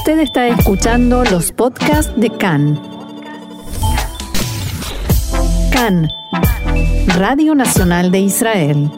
Usted está escuchando los podcasts de CAN. CAN, Radio Nacional de Israel.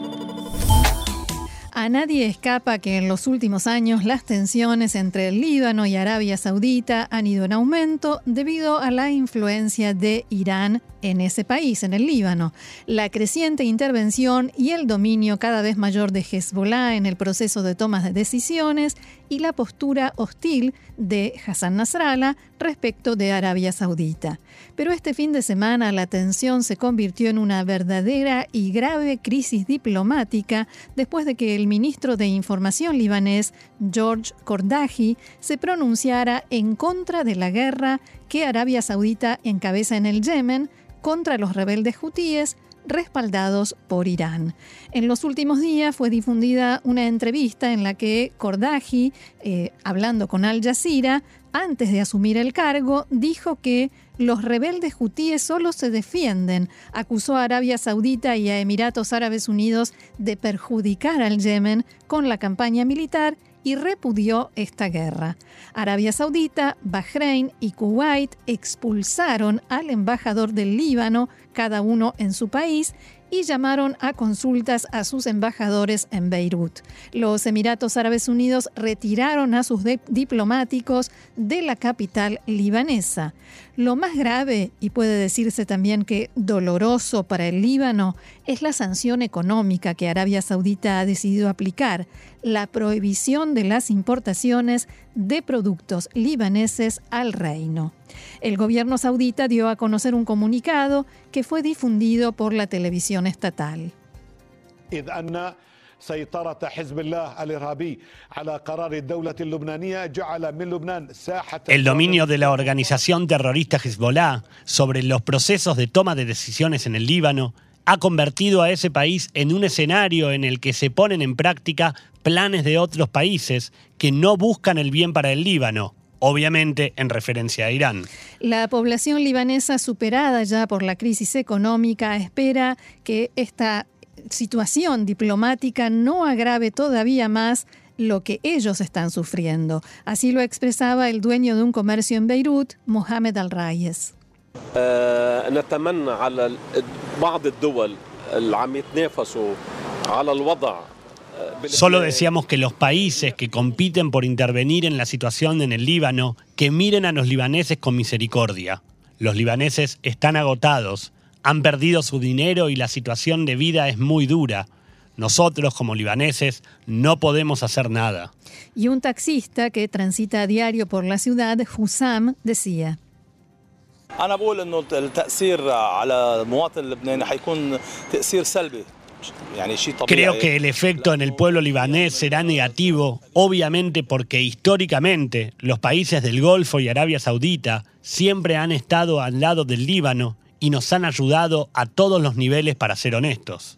A nadie escapa que en los últimos años las tensiones entre el Líbano y Arabia Saudita han ido en aumento debido a la influencia de Irán en ese país, en el Líbano. La creciente intervención y el dominio cada vez mayor de Hezbollah en el proceso de tomas de decisiones y la postura hostil de Hassan Nasrallah respecto de Arabia Saudita. Pero este fin de semana la tensión se convirtió en una verdadera y grave crisis diplomática después de que el ministro de Información libanés, George Kordahi, se pronunciara en contra de la guerra que Arabia Saudita encabeza en el Yemen contra los rebeldes hutíes respaldados por Irán. En los últimos días fue difundida una entrevista en la que Kordaji, eh, hablando con Al Jazeera, antes de asumir el cargo, dijo que los rebeldes hutíes solo se defienden. Acusó a Arabia Saudita y a Emiratos Árabes Unidos de perjudicar al Yemen con la campaña militar y repudió esta guerra. Arabia Saudita, Bahrein y Kuwait expulsaron al embajador del Líbano, cada uno en su país, y llamaron a consultas a sus embajadores en Beirut. Los Emiratos Árabes Unidos retiraron a sus diplomáticos de la capital libanesa. Lo más grave, y puede decirse también que doloroso para el Líbano, es la sanción económica que Arabia Saudita ha decidido aplicar, la prohibición de las importaciones de productos libaneses al reino. El gobierno saudita dio a conocer un comunicado que fue difundido por la televisión estatal. El dominio de la organización terrorista Hezbollah sobre los procesos de toma de decisiones en el Líbano ha convertido a ese país en un escenario en el que se ponen en práctica planes de otros países que no buscan el bien para el Líbano, obviamente en referencia a Irán. La población libanesa superada ya por la crisis económica espera que esta situación diplomática no agrave todavía más lo que ellos están sufriendo. Así lo expresaba el dueño de un comercio en Beirut, Mohamed Al-Rayes. Solo deseamos que los países que compiten por intervenir en la situación en el Líbano, que miren a los libaneses con misericordia. Los libaneses están agotados, han perdido su dinero y la situación de vida es muy dura. Nosotros, como libaneses, no podemos hacer nada. Y un taxista que transita a diario por la ciudad, Hussam, decía. Creo que el efecto en el pueblo libanés será negativo, obviamente porque históricamente los países del Golfo y Arabia Saudita siempre han estado al lado del Líbano y nos han ayudado a todos los niveles para ser honestos.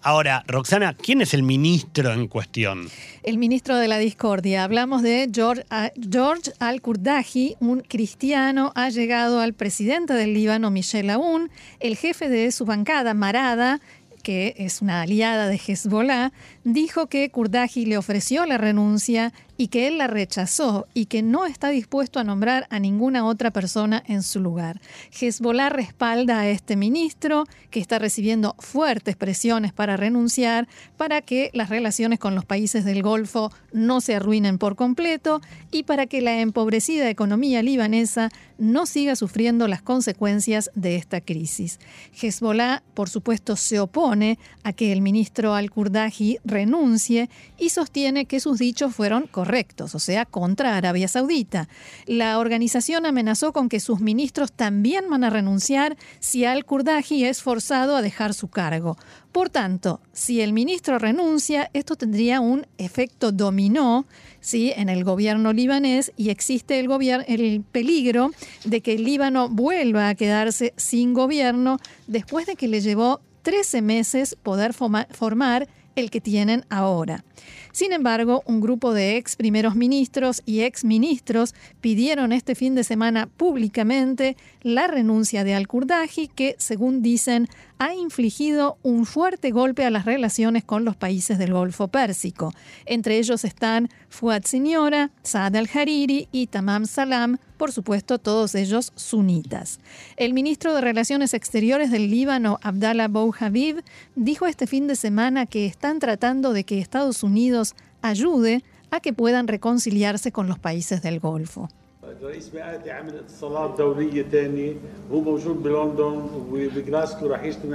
Ahora, Roxana, ¿quién es el ministro en cuestión? El ministro de la discordia. Hablamos de George, George al-Kurdaji, un cristiano, ha llegado al presidente del Líbano, Michel Aoun, el jefe de su bancada, Marada, que es una aliada de Hezbollah, dijo que Kurdaji le ofreció la renuncia y que él la rechazó y que no está dispuesto a nombrar a ninguna otra persona en su lugar. Hezbollah respalda a este ministro que está recibiendo fuertes presiones para renunciar para que las relaciones con los países del Golfo no se arruinen por completo y para que la empobrecida economía libanesa no siga sufriendo las consecuencias de esta crisis. Hezbollah, por supuesto, se opone a que el ministro al-Kurdaji renuncie y sostiene que sus dichos fueron correctos, o sea, contra Arabia Saudita. La organización amenazó con que sus ministros también van a renunciar si al-Kurdaji es forzado a dejar su cargo. Por tanto, si el ministro renuncia, esto tendría un efecto dominó ¿sí? en el gobierno libanés y existe el, el peligro de que el Líbano vuelva a quedarse sin gobierno después de que le llevó 13 meses poder formar el que tienen ahora. Sin embargo, un grupo de ex primeros ministros y ex ministros pidieron este fin de semana públicamente la renuncia de Al-Kurdaji, que, según dicen, ha infligido un fuerte golpe a las relaciones con los países del Golfo Pérsico. Entre ellos están Fuad Signora, Saad al-Hariri y Tamam Salam, por supuesto todos ellos sunitas. El ministro de Relaciones Exteriores del Líbano, Abdallah Bou Habib, dijo este fin de semana que están tratando de que Estados Unidos ayude a que puedan reconciliarse con los países del Golfo.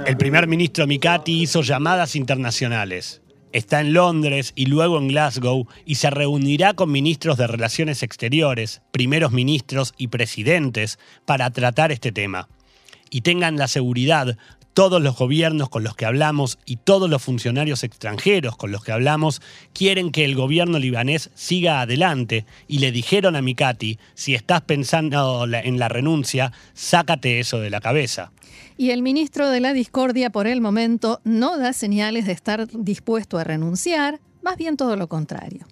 El primer ministro Mikati hizo llamadas internacionales. Está en Londres y luego en Glasgow y se reunirá con ministros de Relaciones Exteriores, primeros ministros y presidentes para tratar este tema. Y tengan la seguridad todos los gobiernos con los que hablamos y todos los funcionarios extranjeros con los que hablamos quieren que el gobierno libanés siga adelante y le dijeron a Mikati, si estás pensando en la renuncia, sácate eso de la cabeza. Y el ministro de la Discordia por el momento no da señales de estar dispuesto a renunciar, más bien todo lo contrario.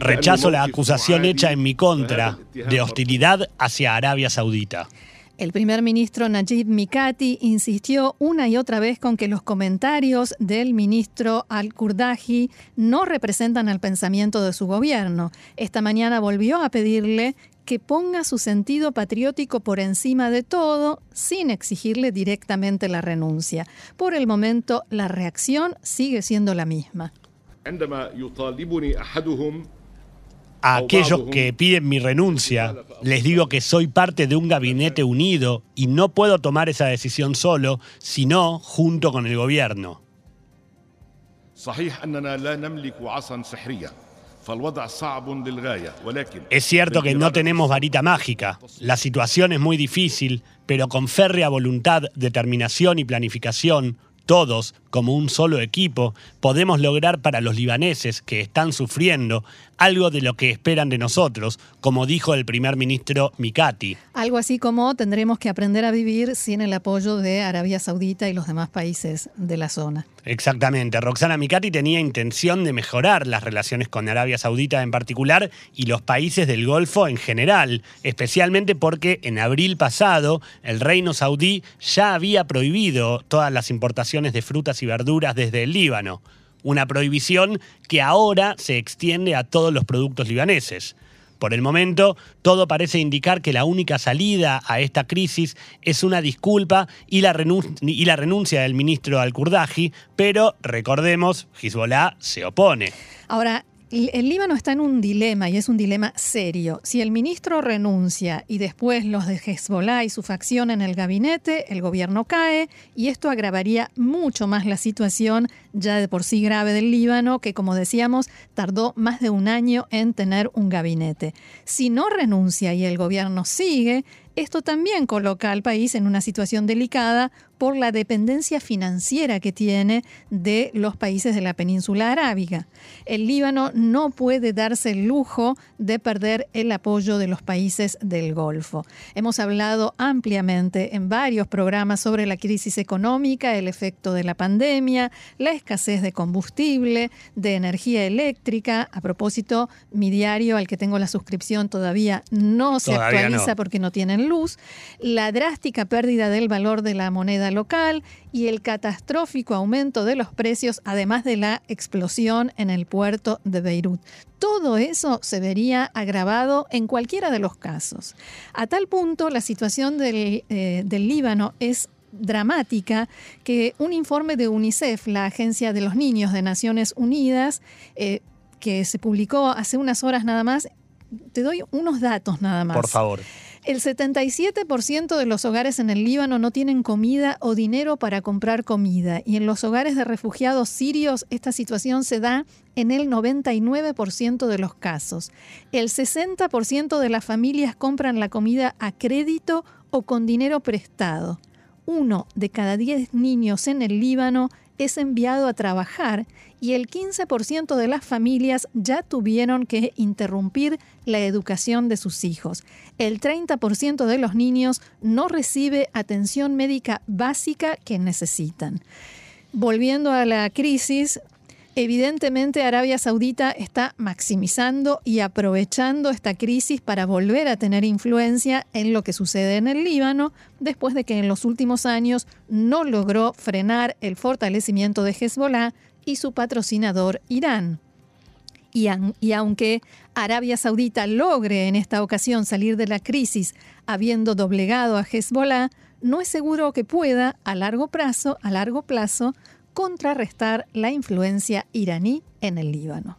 Rechazo la acusación hecha en mi contra de hostilidad hacia Arabia Saudita. El primer ministro Najib Mikati insistió una y otra vez con que los comentarios del ministro Al-Kurdaji no representan el pensamiento de su gobierno. Esta mañana volvió a pedirle que ponga su sentido patriótico por encima de todo sin exigirle directamente la renuncia. Por el momento, la reacción sigue siendo la misma a aquellos que piden mi renuncia, les digo que soy parte de un gabinete unido y no puedo tomar esa decisión solo, sino junto con el gobierno. Es cierto que no tenemos varita mágica, la situación es muy difícil, pero con férrea voluntad, determinación y planificación, todos, como un solo equipo, podemos lograr para los libaneses que están sufriendo algo de lo que esperan de nosotros, como dijo el primer ministro Mikati. Algo así como tendremos que aprender a vivir sin el apoyo de Arabia Saudita y los demás países de la zona. Exactamente. Roxana Mikati tenía intención de mejorar las relaciones con Arabia Saudita en particular y los países del Golfo en general, especialmente porque en abril pasado el reino saudí ya había prohibido todas las importaciones de frutas y verduras desde el Líbano una prohibición que ahora se extiende a todos los productos libaneses. Por el momento, todo parece indicar que la única salida a esta crisis es una disculpa y la, renuncia del ministro al-Kurdaji, pero recordemos, Hezbollah se opone. Ahora, el Líbano está en un dilema y es un dilema serio. Si el ministro renuncia y después los de Hezbollah y su facción en el gabinete, el gobierno cae y esto agravaría mucho más la situación ya de por sí grave del Líbano, que como decíamos tardó más de un año en tener un gabinete. Si no renuncia y el gobierno sigue, esto también coloca al país en una situación delicada por la dependencia financiera que tiene de los países de la península arábiga. El Líbano no puede darse el lujo de perder el apoyo de los países del Golfo. Hemos hablado ampliamente en varios programas sobre la crisis económica, el efecto de la pandemia, la escasez de combustible, de energía eléctrica. A propósito, mi diario al que tengo la suscripción todavía no se actualiza porque no tienen luz, la drástica pérdida del valor de la moneda local y el catastrófico aumento de los precios, además de la explosión en el puerto de Beirut. Todo eso se vería agravado en cualquiera de los casos. A tal punto, la situación del, eh, Líbano es dramática que un informe de UNICEF, la Agencia de los Niños de Naciones Unidas, eh, que se publicó hace unas horas nada más, te doy unos datos nada más. Por favor. El 77% de los hogares en el Líbano no tienen comida o dinero para comprar comida y en los hogares de refugiados sirios esta situación se da en el 99% de los casos. El 60% de las familias compran la comida a crédito o con dinero prestado. Uno de cada diez niños en el Líbano es enviado a trabajar y el 15% de las familias ya tuvieron que interrumpir la educación de sus hijos. El 30% de los niños no recibe atención médica básica que necesitan. Volviendo a la crisis, Evidentemente Arabia Saudita está maximizando y aprovechando esta crisis para volver a tener influencia en lo que sucede en el Líbano, después de que en los últimos años no logró frenar el fortalecimiento de Hezbollah y su patrocinador Irán. Y, aunque Arabia Saudita logre en esta ocasión salir de la crisis habiendo doblegado a Hezbollah, no es seguro que pueda a largo plazo, a largo plazo contrarrestar la influencia iraní en el Líbano.